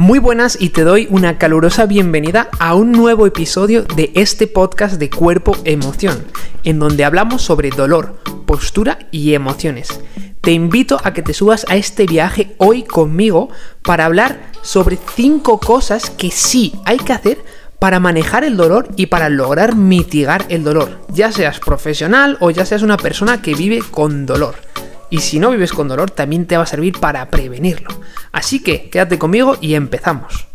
Muy buenas y te doy una calurosa bienvenida a un nuevo episodio de este podcast de Cuerpo Emoción, en donde hablamos sobre dolor, postura y emociones. Te invito a que te subas a este viaje hoy conmigo para hablar sobre 5 cosas que sí hay que hacer para manejar el dolor y para lograr mitigar el dolor, ya seas profesional o ya seas una persona que vive con dolor. Y si no vives con dolor, también te va a servir para prevenirlo. Así que quédate conmigo y empezamos.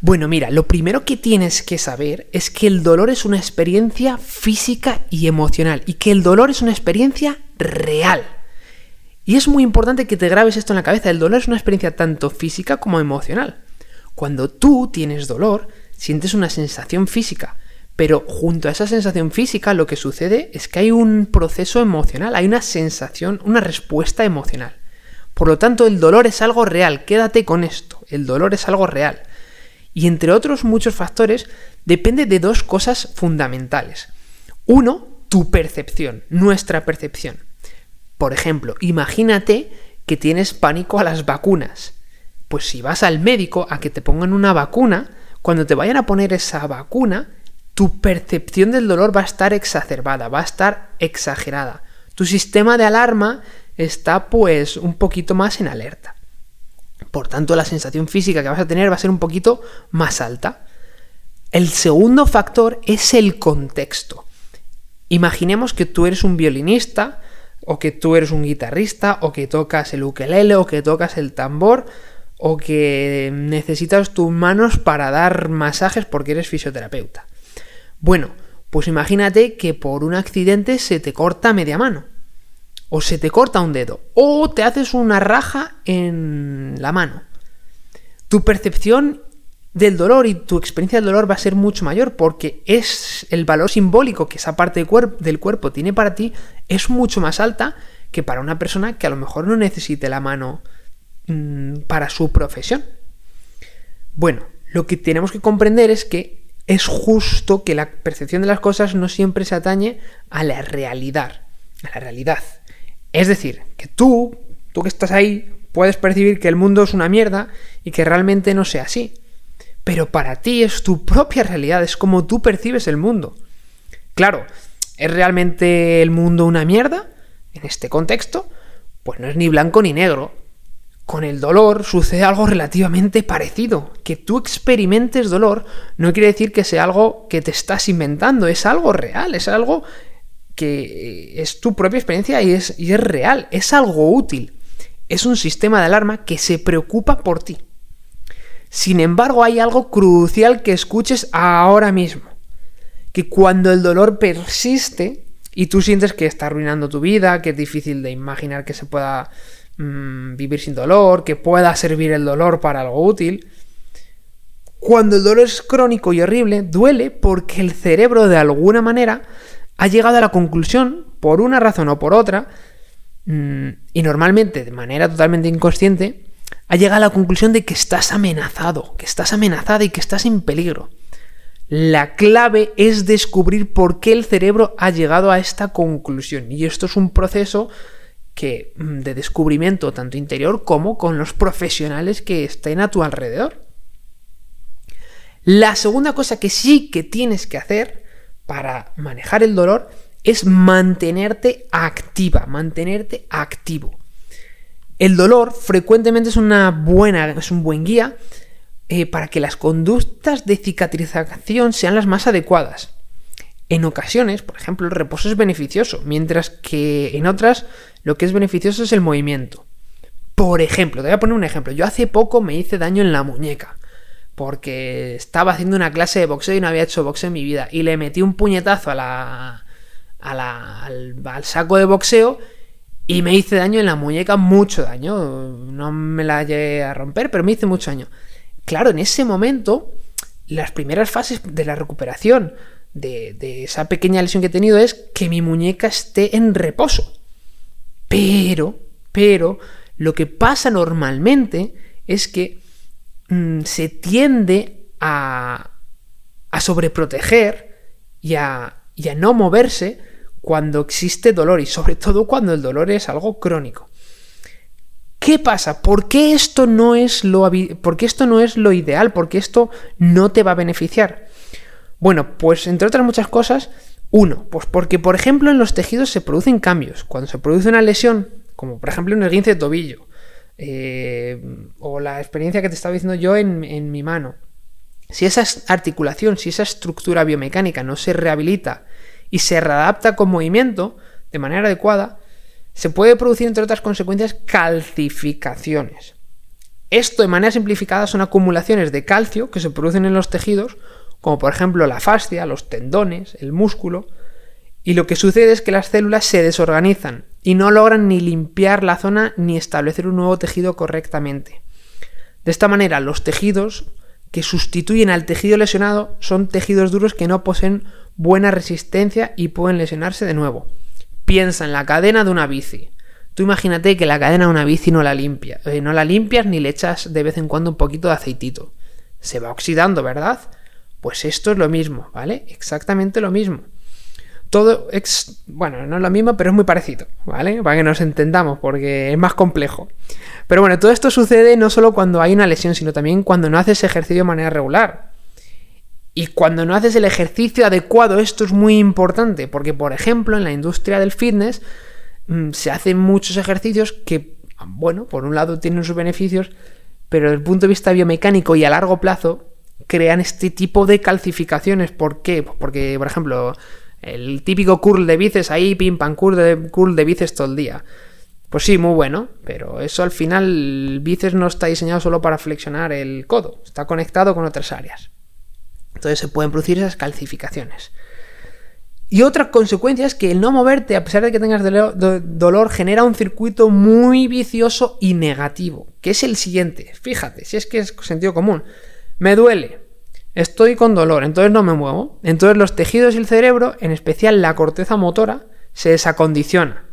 Bueno, mira, lo primero que tienes que saber es que el dolor es una experiencia física y emocional y que el dolor es una experiencia real. Y es muy importante que te grabes esto en la cabeza, el dolor es una experiencia tanto física como emocional. Cuando tú tienes dolor, sientes una sensación física, pero junto a esa sensación física lo que sucede es que hay un proceso emocional, hay una sensación, una respuesta emocional. Por lo tanto, el dolor es algo real, quédate con esto, el dolor es algo real. Y entre otros muchos factores, depende de dos cosas fundamentales. Uno, tu percepción, nuestra percepción. Por ejemplo, imagínate que tienes pánico a las vacunas. Pues si vas al médico a que te pongan una vacuna, cuando te vayan a poner esa vacuna, tu percepción del dolor va a estar exacerbada, va a estar exagerada. Tu sistema de alarma está pues un poquito más en alerta. Por tanto, la sensación física que vas a tener va a ser un poquito más alta. El segundo factor es el contexto. Imaginemos que tú eres un violinista, o que tú eres un guitarrista, o que tocas el ukelele, o que tocas el tambor, o que necesitas tus manos para dar masajes porque eres fisioterapeuta. Bueno, pues imagínate que por un accidente se te corta media mano. O se te corta un dedo. O te haces una raja en la mano. Tu percepción del dolor y tu experiencia del dolor va a ser mucho mayor porque es el valor simbólico que esa parte del cuerpo tiene para ti es mucho más alta que para una persona que a lo mejor no necesite la mano mm, para su profesión. Bueno, lo que tenemos que comprender es que es justo que la percepción de las cosas no siempre se atañe a la realidad, a la realidad. Es decir, que tú, tú que estás ahí, puedes percibir que el mundo es una mierda y que realmente no sea así. Pero para ti es tu propia realidad, es como tú percibes el mundo. Claro, ¿es realmente el mundo una mierda? En este contexto, pues no es ni blanco ni negro, con el dolor sucede algo relativamente parecido. Que tú experimentes dolor no quiere decir que sea algo que te estás inventando, es algo real, es algo que es tu propia experiencia y es, y es real, es algo útil. Es un sistema de alarma que se preocupa por ti. Sin embargo, hay algo crucial que escuches ahora mismo. Que cuando el dolor persiste y tú sientes que está arruinando tu vida, que es difícil de imaginar que se pueda Mm, vivir sin dolor, que pueda servir el dolor para algo útil. Cuando el dolor es crónico y horrible, duele porque el cerebro de alguna manera ha llegado a la conclusión, por una razón o por otra, mm, y normalmente de manera totalmente inconsciente, ha llegado a la conclusión de que estás amenazado, que estás amenazada y que estás en peligro. La clave es descubrir por qué el cerebro ha llegado a esta conclusión. Y esto es un proceso que, mm, de descubrimiento tanto interior como con los profesionales que estén a tu alrededor. La segunda cosa que sí que tienes que hacer para manejar el dolor es mantenerte activa, mantenerte activo. El dolor frecuentemente es una buena, es un buen guía eh, para que las conductas de cicatrización sean las más adecuadas. En ocasiones, por ejemplo, el reposo es beneficioso, mientras que en otras lo que es beneficioso es el movimiento. Por ejemplo, te voy a poner un ejemplo. Yo hace poco me hice daño en la muñeca. Porque estaba haciendo una clase de boxeo y no había hecho boxeo en mi vida. Y le metí un puñetazo a la, al, al saco de boxeo y me hice daño en la muñeca, mucho daño. No me la llegué a romper, pero me hice mucho daño. Claro, en ese momento, las primeras fases de la recuperación de, esa pequeña lesión que he tenido es que mi muñeca esté en reposo. Pero, pero, lo que pasa normalmente es que mm, se tiende a, a sobreproteger y a, y a no moverse cuando existe dolor y sobre todo cuando el dolor es algo crónico. ¿Qué pasa? ¿Por qué esto no es lo, por esto no es lo ideal? ¿Por qué esto no te va a beneficiar? Bueno, pues entre otras muchas cosas, uno, pues porque por ejemplo en los tejidos se producen cambios. Cuando se produce una lesión, como por ejemplo un esguince de tobillo, eh, o la experiencia que te estaba diciendo yo en, en mi mano, si esa articulación, si esa estructura biomecánica no se rehabilita y se readapta con movimiento de manera adecuada, se puede producir, entre otras consecuencias, calcificaciones. Esto, de manera simplificada, son acumulaciones de calcio que se producen en los tejidos, como por ejemplo la fascia, los tendones, el músculo, y lo que sucede es que las células se desorganizan y no logran ni limpiar la zona ni establecer un nuevo tejido correctamente. De esta manera, los tejidos que sustituyen al tejido lesionado son tejidos duros que no poseen buena resistencia y pueden lesionarse de nuevo. Piensa en la cadena de una bici. Tú imagínate que la cadena de una bici no la limpia, eh, no la limpias ni le echas de vez en cuando un poquito de aceitito. Se va oxidando, ¿verdad? Pues esto es lo mismo, ¿vale? Exactamente lo mismo. Todo es, bueno, no es lo mismo, pero es muy parecido, ¿vale? Para que nos entendamos, porque es más complejo. Pero bueno, todo esto sucede no solo cuando hay una lesión, sino también cuando no haces ejercicio de manera regular. Y cuando no haces el ejercicio adecuado, esto es muy importante, porque por ejemplo en la industria del fitness mm, se hacen muchos ejercicios que, bueno, por un lado tienen sus beneficios, pero desde el punto de vista biomecánico y a largo plazo crean este tipo de calcificaciones. ¿Por qué? Porque, por ejemplo, el típico curl de bíceps ahí, pim pam, curl de, curl de bíceps todo el día. Pues sí, muy bueno, pero eso al final el bíceps no está diseñado solo para flexionar el codo, está conectado con otras áreas. Entonces se pueden producir esas calcificaciones. Y otra consecuencia es que el no moverte, a pesar de que tengas dolor, genera un circuito muy vicioso y negativo, que es el siguiente. Fíjate, si es que es sentido común. Me duele, estoy con dolor, entonces no me muevo. Entonces los tejidos y el cerebro, en especial la corteza motora, se desacondiciona.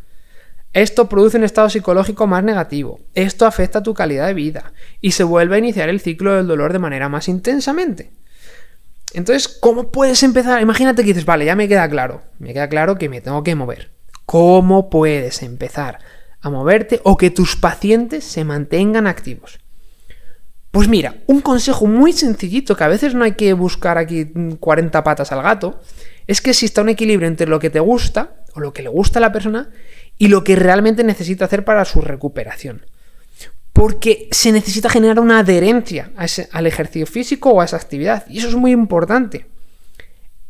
Esto produce un estado psicológico más negativo. Esto afecta tu calidad de vida y se vuelve a iniciar el ciclo del dolor de manera más intensamente. Entonces, ¿cómo puedes empezar? Imagínate que dices, vale, ya me queda claro, me queda claro que me tengo que mover. ¿Cómo puedes empezar a moverte o que tus pacientes se mantengan activos? Pues mira, un consejo muy sencillito que a veces no hay que buscar aquí 40 patas al gato, es que exista un equilibrio entre lo que te gusta o lo que le gusta a la persona y lo que realmente necesita hacer para su recuperación porque se necesita generar una adherencia al ejercicio físico o a esa actividad. Y eso es muy importante.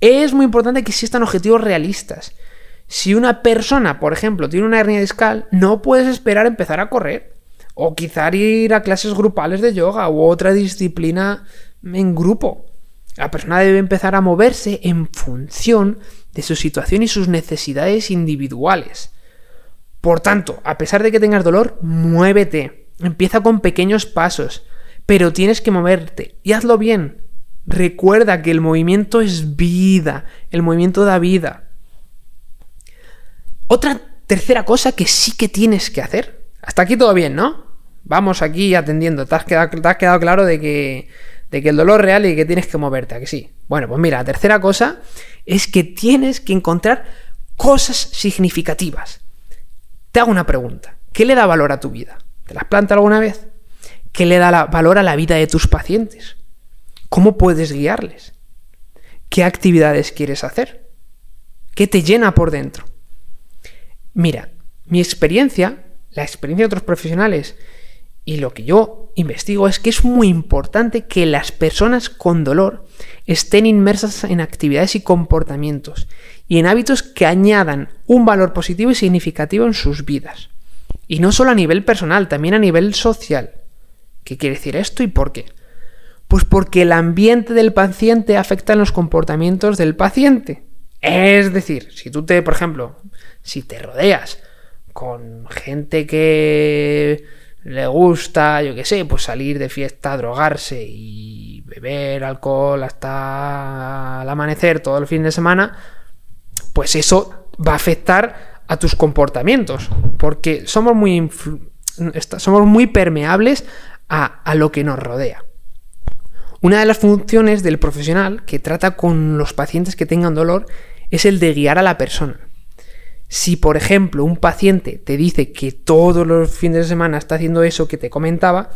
Es muy importante que existan objetivos realistas. Si una persona, por ejemplo, tiene una hernia discal, no puedes esperar empezar a correr. O quizá ir a clases grupales de yoga u otra disciplina en grupo. La persona debe empezar a moverse en función de su situación y sus necesidades individuales. Por tanto, a pesar de que tengas dolor, muévete. Empieza con pequeños pasos, pero tienes que moverte y hazlo bien. Recuerda que el movimiento es vida, el movimiento da vida. Otra tercera cosa que sí que tienes que hacer. Hasta aquí todo bien, ¿no? Vamos aquí atendiendo. Te has quedado, claro de que, de que el dolor real y que tienes que moverte, ¿a que sí? Bueno, pues mira, la tercera cosa es que tienes que encontrar cosas significativas. Te hago una pregunta. ¿Qué le da valor a tu vida? ¿Te las planta alguna vez? ¿Qué le da valor a la vida de tus pacientes? ¿Cómo puedes guiarles? ¿Qué actividades quieres hacer? ¿Qué te llena por dentro? Mira, mi experiencia, la experiencia de otros profesionales y lo que yo investigo es que es muy importante que las personas con dolor estén inmersas en actividades y comportamientos y en hábitos que añadan un valor positivo y significativo en sus vidas. Y no solo a nivel personal, también a nivel social. ¿Qué quiere decir esto y por qué? Pues porque el ambiente del paciente afecta en los comportamientos del paciente. Es decir, si tú te, por ejemplo, si te rodeas con gente que le gusta, yo qué sé, pues salir de fiesta, drogarse y beber alcohol hasta el amanecer todo el fin de semana, pues eso va a afectar a tus comportamientos, porque somos muy, somos muy permeables a, a lo que nos rodea. Una de las funciones del profesional que trata con los pacientes que tengan dolor es el de guiar a la persona. Si, por ejemplo, un paciente te dice que todos los fines de semana está haciendo eso que te comentaba,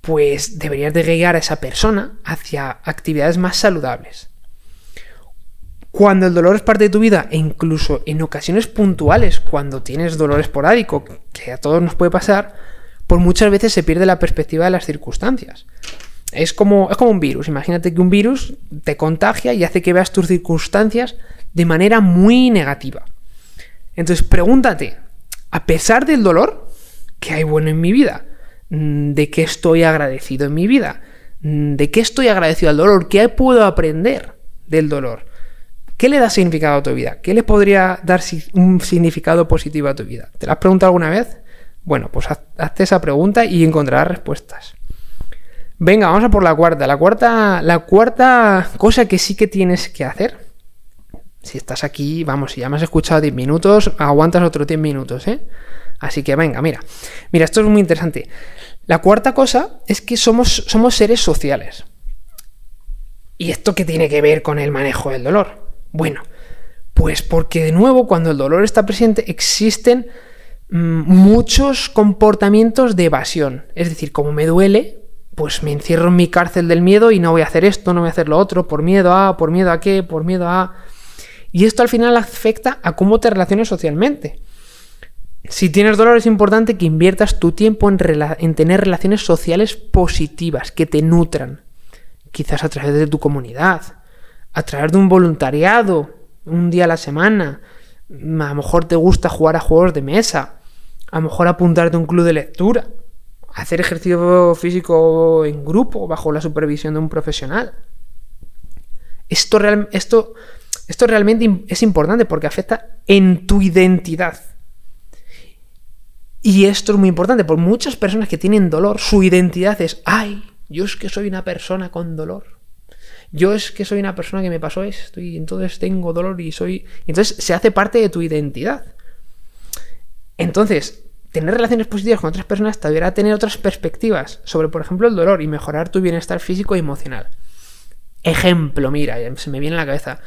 pues deberías de guiar a esa persona hacia actividades más saludables. Cuando el dolor es parte de tu vida, e incluso en ocasiones puntuales, cuando tienes dolor esporádico, que a todos nos puede pasar, pues muchas veces se pierde la perspectiva de las circunstancias. Es como, es como un virus. Imagínate que un virus te contagia y hace que veas tus circunstancias de manera muy negativa. Entonces pregúntate, a pesar del dolor, ¿qué hay bueno en mi vida? Mm, ¿De qué estoy agradecido en mi vida? Mm, ¿De qué estoy agradecido al dolor? ¿Qué puedo aprender del dolor? ¿Qué le da significado a tu vida? ¿Qué le podría dar un significado positivo a tu vida? ¿Te lo has preguntado alguna vez? Bueno, pues hazte esa pregunta y encontrarás respuestas. Venga, vamos a por la cuarta. La cuarta, la cuarta cosa que sí que tienes que hacer. Si estás aquí, vamos, si ya me has escuchado 10 minutos, aguantas otros 10 minutos, ¿eh? Así que venga, mira. Mira, esto es muy interesante. La cuarta cosa es que somos, somos seres sociales. ¿Y esto qué tiene que ver con el manejo del dolor? Bueno, pues porque de nuevo cuando el dolor está presente existen mm, muchos comportamientos de evasión. Es decir, como me duele, pues me encierro en mi cárcel del miedo y no voy a hacer esto, no voy a hacer lo otro, por miedo a, por miedo a qué, por miedo a... Y esto al final afecta a cómo te relaciones socialmente. Si tienes dolor es importante que inviertas tu tiempo en, en tener relaciones sociales positivas, que te nutran. Quizás a través de tu comunidad, a través de un voluntariado, un día a la semana. A lo mejor te gusta jugar a juegos de mesa. A lo mejor apuntarte a un club de lectura. Hacer ejercicio físico en grupo bajo la supervisión de un profesional. Esto, esto, esto realmente es importante porque afecta en tu identidad. Y esto es muy importante, porque muchas personas que tienen dolor, su identidad es, ay, yo es que soy una persona con dolor. Yo es que soy una persona que me pasó esto y entonces tengo dolor y soy... entonces se hace parte de tu identidad. Entonces, tener relaciones positivas con otras personas te ayudará a tener otras perspectivas sobre, por ejemplo, el dolor y mejorar tu bienestar físico y emocional. Ejemplo, mira, se me viene a la cabeza.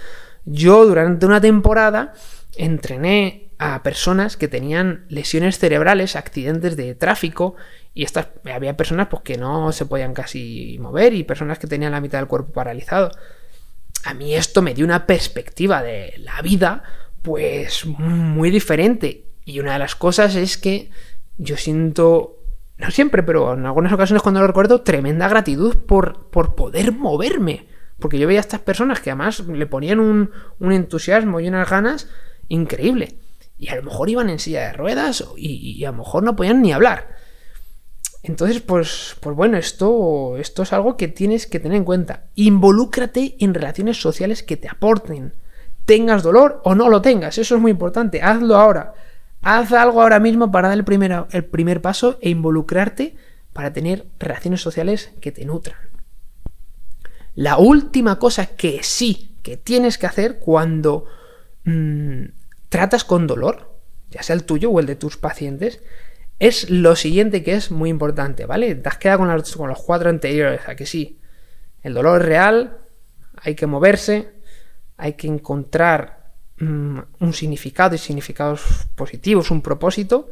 Yo durante una temporada entrené a personas que tenían lesiones cerebrales, accidentes de tráfico y estas, había personas pues, que no se podían casi mover y personas que tenían la mitad del cuerpo paralizado. A mí esto me dio una perspectiva de la vida pues muy diferente. Y una de las cosas es que yo siento, no siempre, pero en algunas ocasiones cuando lo recuerdo, tremenda gratitud por, por poder moverme. Porque yo veía a estas personas que además le ponían un, entusiasmo y unas ganas increíble. Y a lo mejor iban en silla de ruedas y, y a lo mejor no podían ni hablar. Entonces, pues, pues bueno, esto, esto es algo que tienes que tener en cuenta. Involúcrate en relaciones sociales que te aporten. Tengas dolor o no lo tengas, eso es muy importante. Hazlo ahora. Haz algo ahora mismo para dar el primer, el primer paso e involucrarte para tener relaciones sociales que te nutran. La última cosa que sí que tienes que hacer cuando mm, tratas con dolor, ya sea el tuyo o el de tus pacientes, es lo siguiente que es muy importante, ¿vale? Te has quedado con, los cuatro anteriores, a que sí. El dolor es real, hay que moverse, hay que encontrar mm, un significado y significados positivos, un propósito,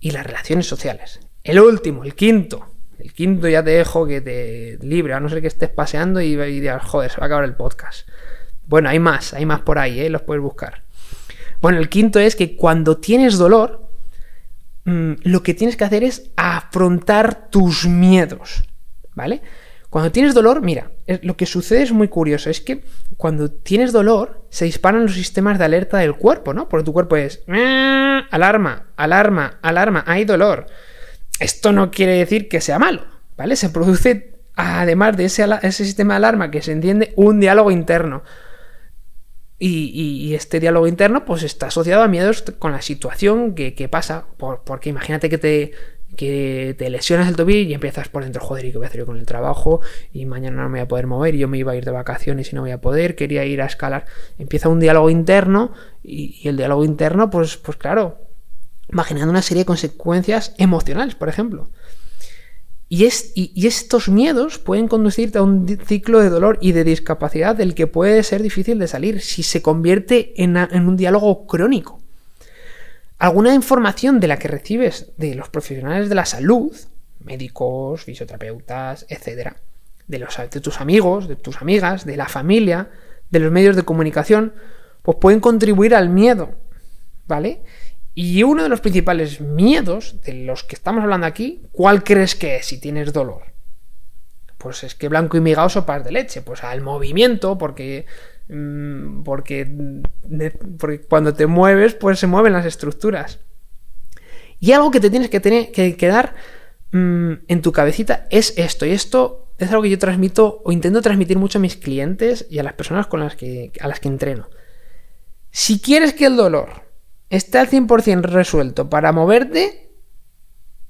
y las relaciones sociales. El último, el quinto. El quinto ya te dejo que te libre, a no ser que estés paseando y, y digas, joder, se va a acabar el podcast. Bueno, hay más, hay más por ahí, ¿eh? los puedes buscar. Bueno, el quinto es que cuando tienes dolor, Mm, lo que tienes que hacer es afrontar tus miedos, ¿vale? Cuando tienes dolor, mira, lo que sucede es muy curioso, es que cuando tienes dolor se disparan los sistemas de alerta del cuerpo, ¿no? Porque tu cuerpo es ah, alarma, alarma, alarma, hay dolor. Esto no quiere decir que sea malo, ¿vale? Se produce, además de ese, sistema de alarma que se entiende, un diálogo interno. Y, este diálogo interno pues está asociado a miedos con la situación que, pasa. porque imagínate que te, que te lesionas el tobillo y empiezas por dentro, joder, ¿y qué voy a hacer yo con el trabajo? Y mañana no me voy a poder mover y yo me iba a ir de vacaciones y no voy a poder, quería ir a escalar. Empieza un diálogo interno y, y el diálogo interno, pues, pues claro, imaginando una serie de consecuencias emocionales, por ejemplo. Y, es, y, estos miedos pueden conducirte a un ciclo de dolor y de discapacidad del que puede ser difícil de salir si se convierte en, en un diálogo crónico. Alguna información de la que recibes de los profesionales de la salud, médicos, fisioterapeutas, etc., de, los, de tus amigos, de tus amigas, de la familia, de los medios de comunicación, pues pueden contribuir al miedo, ¿vale? Y uno de los principales miedos de los que estamos hablando aquí, ¿cuál crees que es si tienes dolor? Pues es que blanco y migado sopas de leche, pues al movimiento, porque, mm, porque, porque cuando te mueves, pues se mueven las estructuras. Y algo que te tienes que tener que quedar mm, en tu cabecita es esto, y esto es algo que yo transmito o intento transmitir mucho a mis clientes y a las personas con las que, a las que entreno. Si quieres que el dolor esté al 100% resuelto para moverte,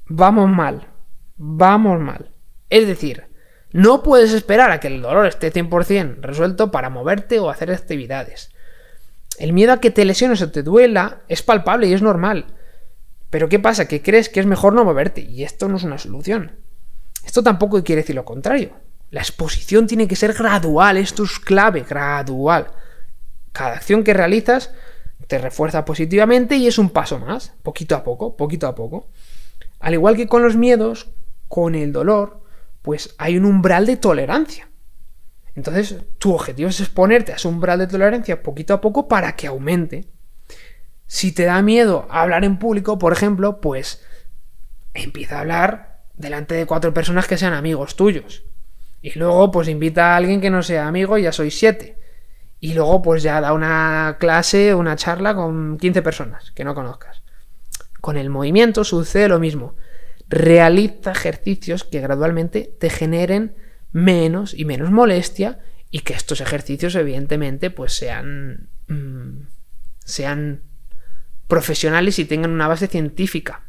vamos mal. Vamos mal. Es decir, no puedes esperar a que el dolor esté 100% resuelto para moverte o hacer actividades. El miedo a que te lesiones o te duela es palpable y es normal. Pero ¿qué pasa? Que crees que es mejor no moverte y esto no es una solución. Esto tampoco quiere decir lo contrario. La exposición tiene que ser gradual, esto es clave, gradual. Cada acción que realizas te refuerza positivamente y es un paso más, poquito a poco, poquito a poco. Al igual que con los miedos, con el dolor, pues hay un umbral de tolerancia. Entonces, tu objetivo es exponerte a ese umbral de tolerancia poquito a poco para que aumente. Si te da miedo hablar en público, por ejemplo, pues empieza a hablar delante de cuatro personas que sean amigos tuyos. Y luego, pues invita a alguien que no sea amigo y ya sois siete. Y luego pues ya da una clase, una charla con 15 personas que no conozcas. Con el movimiento sucede lo mismo. Realiza ejercicios que gradualmente te generen menos y menos molestia y que estos ejercicios evidentemente pues sean mm, sean profesionales y tengan una base científica.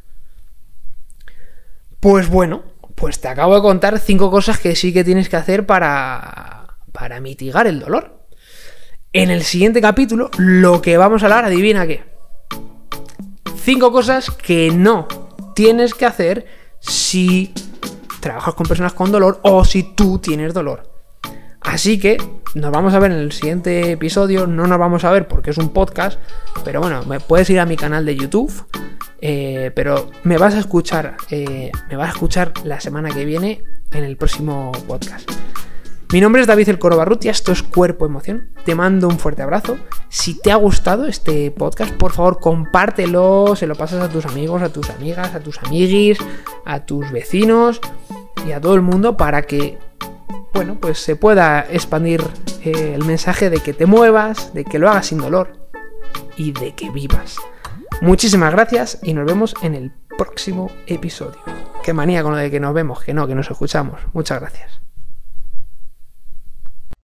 Pues bueno, pues te acabo de contar cinco cosas que sí que tienes que hacer para para mitigar el dolor. En el siguiente capítulo, lo que vamos a hablar, adivina qué. Cinco cosas que no tienes que hacer si trabajas con personas con dolor o si tú tienes dolor. Así que nos vamos a ver en el siguiente episodio. No nos vamos a ver porque es un podcast. Pero bueno, puedes ir a mi canal de YouTube. Eh, pero me vas a escuchar. Eh, me vas a escuchar la semana que viene en el próximo podcast. Mi nombre es David El Coro Barrutia, esto es Cuerpo Emoción. Te mando un fuerte abrazo. Si te ha gustado este podcast, por favor, compártelo, se lo pasas a tus amigos, a tus amigas, a tus amiguis, a tus vecinos y a todo el mundo para que, bueno, pues se pueda expandir eh, el mensaje de que te muevas, de que lo hagas sin dolor y de que vivas. Muchísimas gracias y nos vemos en el próximo episodio. Qué manía con lo de que nos vemos, que no, que nos escuchamos. Muchas gracias.